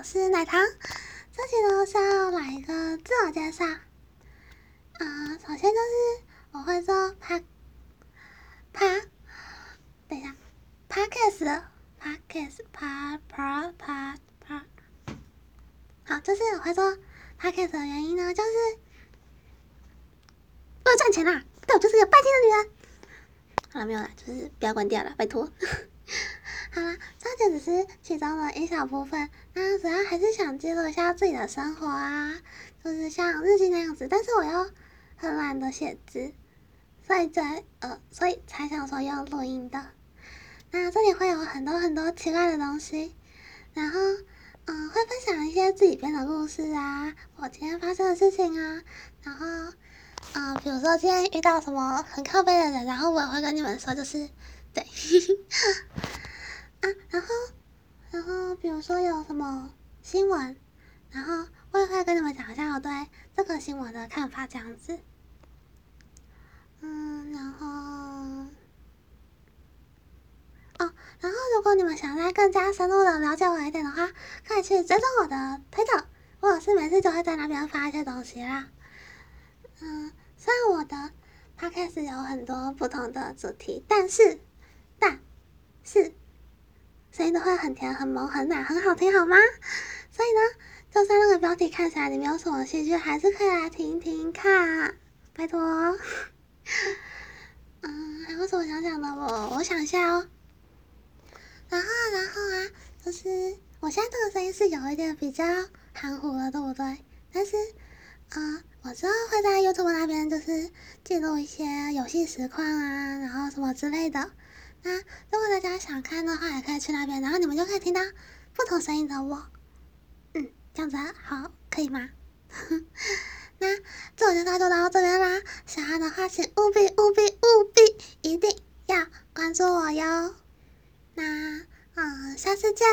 我是奶糖。这期呢是要来一个自我介绍。啊，首先就是我会做趴趴，等一下，Podcast，Podcast，趴趴趴趴。好，就是我会做 Podcast 的原因呢，就是为了赚钱啦。对，我就是个拜金的女人。好了，没有了，就是不要关掉了，拜托。只是其中的一小部分。那主要还是想记录一下自己的生活啊，就是像日记那样子。但是我又很懒得写字，所以才呃，所以才想说用录音的。那这里会有很多很多奇怪的东西，然后嗯，会分享一些自己编的故事啊，我今天发生的事情啊，然后嗯，比如说今天遇到什么很靠背的人，然后我也会跟你们说，就是对。比如说有什么新闻，然后我也会跟你们讲一下我对这个新闻的看法，这样子。嗯，然后，哦，然后如果你们想再更加深入的了解我一点的话，可以去追踪我的推特，我是每次就会在那边发一些东西啦。嗯，虽然我的 podcast 有很多不同的主题，但是，但是。声音都会很甜、很萌、很奶、很好听，好吗？所以呢，就算那个标题看起来里面有什么戏剧，还是可以来听听看，拜托。嗯，还有什么想讲的？我我想一下哦。然后，然后啊，就是我现在这个声音是有一点比较含糊了，对不对？但是，啊，我之后会在 YouTube 那边就是记录一些游戏实况啊，然后什么之类的。那如果大家想看的话，也可以去那边，然后你们就可以听到不同声音的我。嗯，这样子好，可以吗？那这我介绍就到这边啦，喜欢的话请务必务必务必一定要关注我哟。那嗯，下次见。